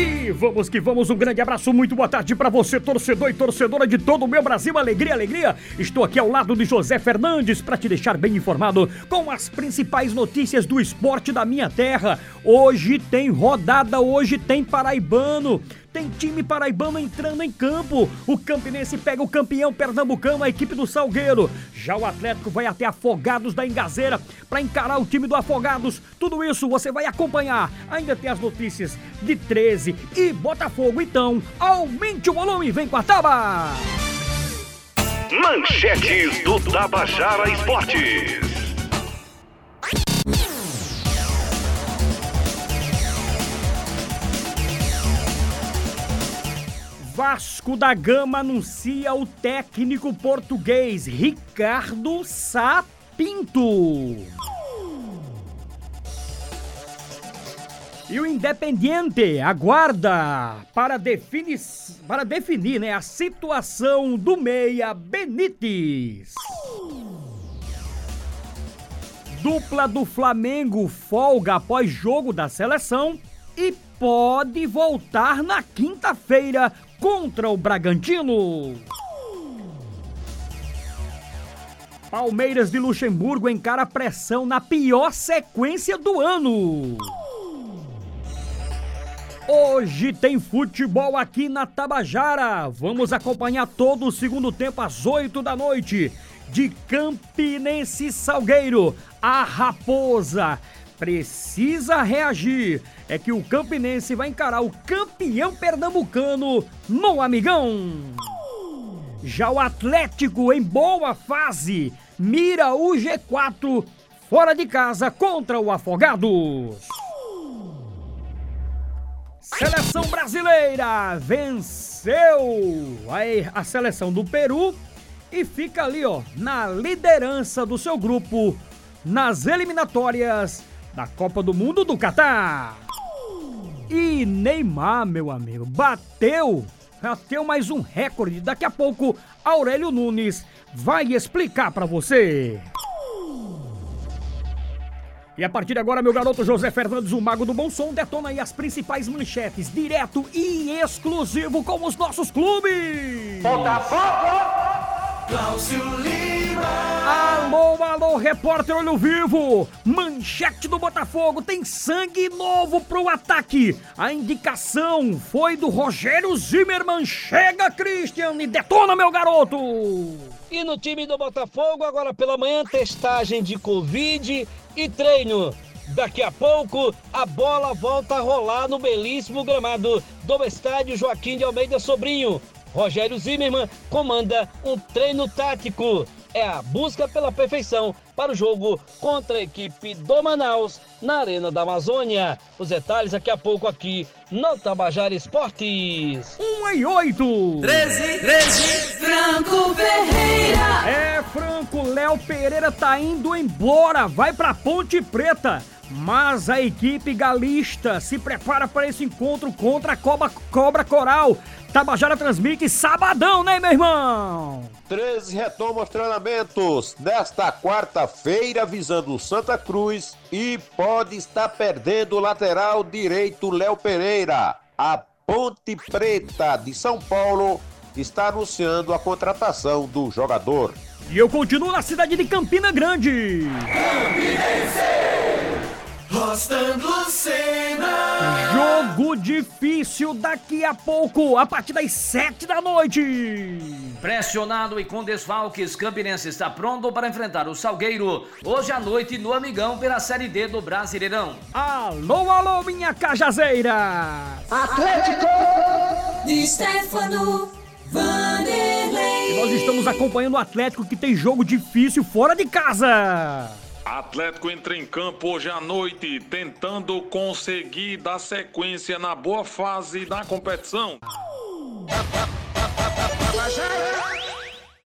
E vamos que vamos, um grande abraço, muito boa tarde para você, torcedor e torcedora de todo o meu Brasil. Alegria, alegria. Estou aqui ao lado de José Fernandes para te deixar bem informado com as principais notícias do esporte da minha terra. Hoje tem rodada, hoje tem paraibano. Tem time paraibano entrando em campo. O Campinense pega o campeão pernambucano, a equipe do Salgueiro. Já o Atlético vai até Afogados da Engazeira para encarar o time do Afogados. Tudo isso você vai acompanhar. Ainda tem as notícias de 13 e Botafogo. Então, aumente o volume, vem com a Taba! Manchetes do Tabajara Esportes. Vasco da Gama anuncia o técnico português Ricardo Sapinto. E o Independiente aguarda para definir, para definir né, a situação do meia Benítez. Dupla do Flamengo folga após jogo da seleção e pode voltar na quinta-feira contra o Bragantino. Palmeiras de Luxemburgo encara pressão na pior sequência do ano. Hoje tem futebol aqui na Tabajara. Vamos acompanhar todo o segundo tempo às 8 da noite. De Campinense Salgueiro, a Raposa precisa reagir. É que o Campinense vai encarar o campeão pernambucano no Amigão. Já o Atlético, em boa fase, mira o G4 fora de casa contra o Afogados. Seleção brasileira venceu a, seleção do Peru e fica ali, ó, na liderança do seu grupo nas eliminatórias da Copa do Mundo do Catar. E Neymar, meu amigo, bateu, bateu mais um recorde. Daqui a pouco, Aurélio Nunes vai explicar para você. E a partir de agora, meu garoto José Fernandes, o mago do bom som, detona aí as principais manchetes, direto e exclusivo com os nossos clubes. Botafogo! Cláudio Lima! Alô, alô, repórter Olho Vivo! Manchete do Botafogo tem sangue novo pro ataque. A indicação foi do Rogério Zimmermann. Chega, Christian, e detona, meu garoto! E no time do Botafogo, agora pela manhã, testagem de Covid e treino. Daqui a pouco, a bola volta a rolar no belíssimo gramado do estádio Joaquim de Almeida Sobrinho. Rogério Zimmermann comanda um treino tático. É a busca pela perfeição para o jogo contra a equipe do Manaus na Arena da Amazônia. Os detalhes daqui a pouco aqui no Tabajara Esportes. 1 e 8. 13, 13. Franco Ferreira. É, Franco, Léo Pereira tá indo embora, vai pra Ponte Preta. Mas a equipe galista se prepara para esse encontro contra a Cobra, Cobra Coral. Tabajara transmite sabadão, né, meu irmão? 13 retoma os treinamentos nesta quarta-feira, visando Santa Cruz e pode estar perdendo o lateral direito Léo Pereira. A Ponte Preta de São Paulo está anunciando a contratação do jogador. E eu continuo na cidade de Campina Grande. Rostando Lucena. Jogo difícil daqui a pouco, a partir das sete da noite. Pressionado e com desfalques, Campinense está pronto para enfrentar o Salgueiro hoje à noite no Amigão pela Série D do Brasileirão. Alô, alô, minha cajazeira. De Stefano E Vanderlei. nós estamos acompanhando o Atlético que tem jogo difícil fora de casa. Atlético entra em campo hoje à noite, tentando conseguir dar sequência na boa fase da competição.